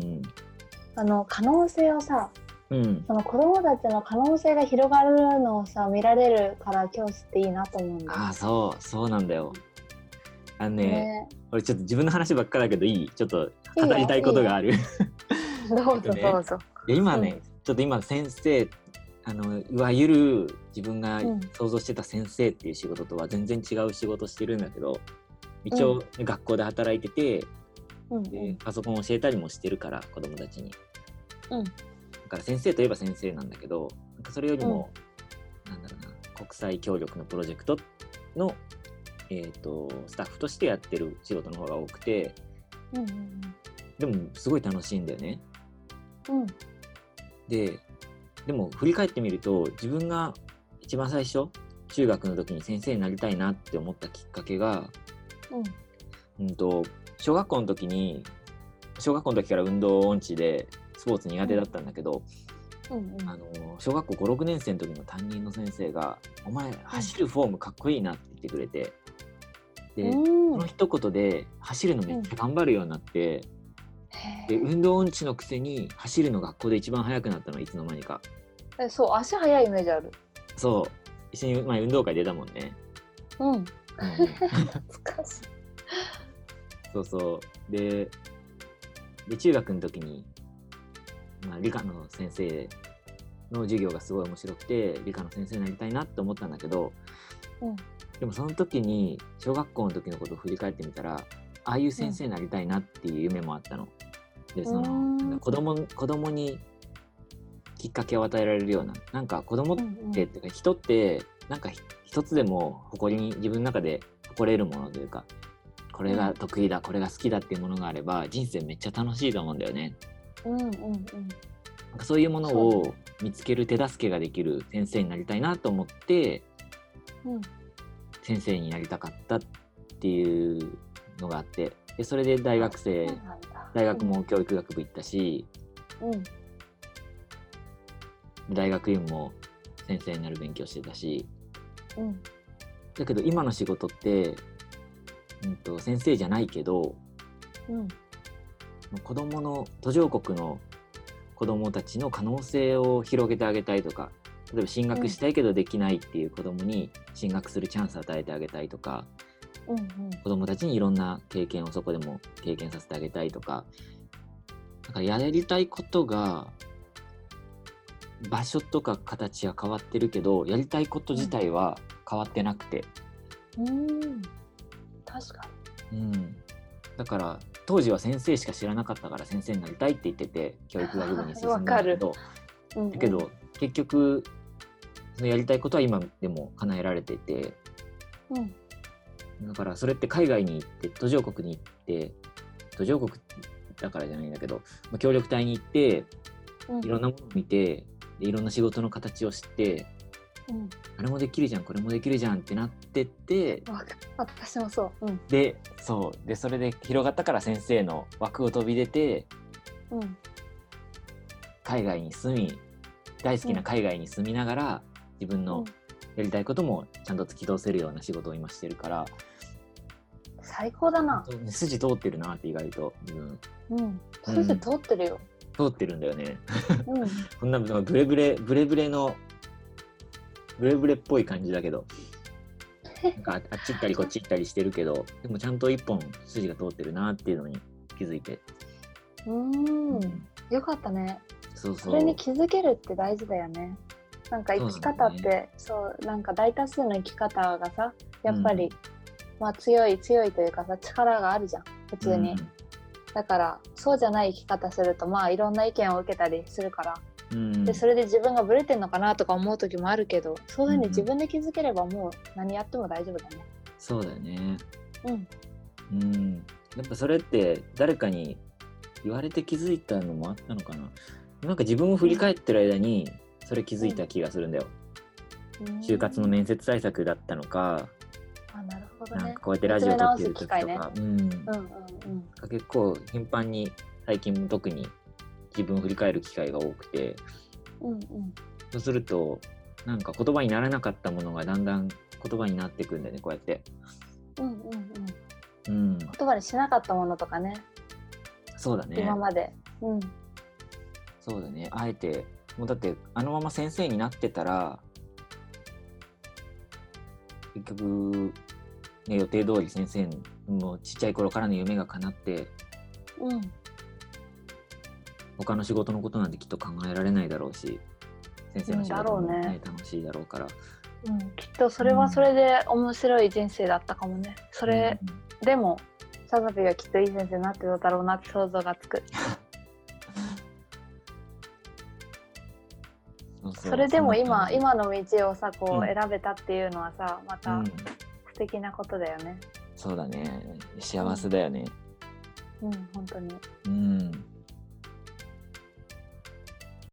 うん。あの可能性をさうん。その子供たちの可能性が広がるのをさ見られるから教師っていいなと思うんだよああそう。そうなんだよ。あのねね。俺ちょっと自分の話ばっかだけどいい？ちょっといいよ語りたいことがある。いどうぞねどうぞ。や今ね、うん。ちょっと今先生あのいわゆる自分がうん。想像してた先生っていう仕事とは全然違う仕事してるんだけど一応、学校で働いててうんでパソコン教えたりもしてるから子供たちに。うん。だから先生といえば先生なんだけどなんかそれよりも、なんだろうな国際協力のプロジェクトの、えー、とスタッフとしてやってる仕事の方が多くてうんうん。でもすごい楽しいんだよね。うん。ででも振り返ってみると自分が一番最初中学の時に先生になりたいなって思ったきっかけが、うんうん、と小学校の時に小学校の時から運動音痴でスポーツ苦手だったんだけど、うんうん。あの小学校56年生の時の担任の先生が「お前走るフォームかっこいいな」って言ってくれてで、うんその一言で走るのめっちゃ頑張るようになって、へで運動音痴のくせに走るの学校で一番速くなったのいつの間にか。えそう足速いイメージある。そう。一緒に前運動会出たもんね、うん。うん。懐かしい。そうそう。でで中学の時に、まあ、理科の先生の授業がすごい面白くて理科の先生になりたいなって思ったんだけど、うん。でもその時に小学校の時のことを振り返ってみたらああいう先生になりたいなっていう夢もあったの。でそのうん。なんか子供子供にきっかけを与えられるようななんか子供って,、うんうん。っていうか人ってなんかひ一つでも誇りに自分の中で誇れるものというかこれが得意だ、これが好きだっていうものがあれば人生めっちゃ楽しいと思うんだよね。うんうんうん。なんかそういうものを見つける手助けができる先生になりたいなと思ってうん。先生になりたかったっていうのがあってでそれで大学生大学も教育学部行ったしうん。大学院も先生になる勉強してたし。うん。だけど今の仕事って、うん、と先生じゃないけどうん。子どもの途上国の子どもたちの可能性を広げてあげたいとか例えば進学したいけどできないっていう子どもに進学するチャンスを与えてあげたいとかうんうん。子どもたちにいろんな経験をそこでも経験させてあげたいとかだからやりたいことが場所とか形は変わってるけどやりたいこと自体は変わってなくて、うん確かうん、だから当時は先生しか知らなかったから先生になりたいって言ってて教育学部に進んだけどに。うんうん。だけど結局そのやりたいことは今でも叶えられていてうん。だからそれって海外に行って途上国に行って途上国だからじゃないんだけどまあ協力隊に行ってうん。いろんなものを見てでいろんな仕事の形を知ってうん。あれもできるじゃんこれもできるじゃんってなってって私もそう。うん。でそう。でそれで広がったから先生の枠を飛び出てうん。海外に住み大好きな海外に住みながら自分のやりたいこともちゃんと突き通せるような仕事を今してるから最高だな。筋通ってるなって意外と、うん、うん。筋通ってるよ。通ってるんだよね。うん。こんなブレブレブレブレのブレブレっぽい感じだけど。なんかああっち行ったりこっち行ったりしてるけどでもちゃんと一本筋が通ってるなっていうのに気づいて、うん。よかったね。そうそう。それに気づけるって大事だよね。なんか生き方ってそうだそう,、なんか大多数の生き方がさやっぱり、まあ強い強いというかさ力があるじゃん普通に、だからそうじゃない生き方するとまあいろんな意見を受けたりするから、うんうん。でそれで自分がブレてんのかなとか思う時もあるけどそういうふうにうん自分で気づければもう何やっても大丈夫だね。そうだよね。うん。うん。やっぱそれって誰かに言われて気づいたのもあったのかな。なんか自分を振り返ってる間にそれ気づいた気がするんだよ、就活の面接対策だったのか、あなるほどね。なんかこうやってラジオ撮ってる時とか、見つめ直うん。うんうん結構頻繁に最近特に自分を振り返る機会が多くて。うんうん。そうするとなんか言葉にならなかったものがだんだん言葉になってくんだよねこうやって、うんうんうん。うん、言葉にしなかったものとかね。そうだね。今まで。うん。そうだね。あえてもうだってあのまま先生になってたら結局、ね、予定通り先生のちっちゃい頃からの夢が叶ってうん他の仕事のことなんてきっと考えられないだろうし先生の仕事も、うんだろうね。楽しいだろうから。うん、きっとそれはそれで面白い人生だったかもね。それ、でもサザビがきっといい先生になってただろうなって想像がつく。うんそれでも今今の道をさこう選べたっていうのはさまたうん。素敵なことだよね。そうだね。幸せだよね。うん本当に。うん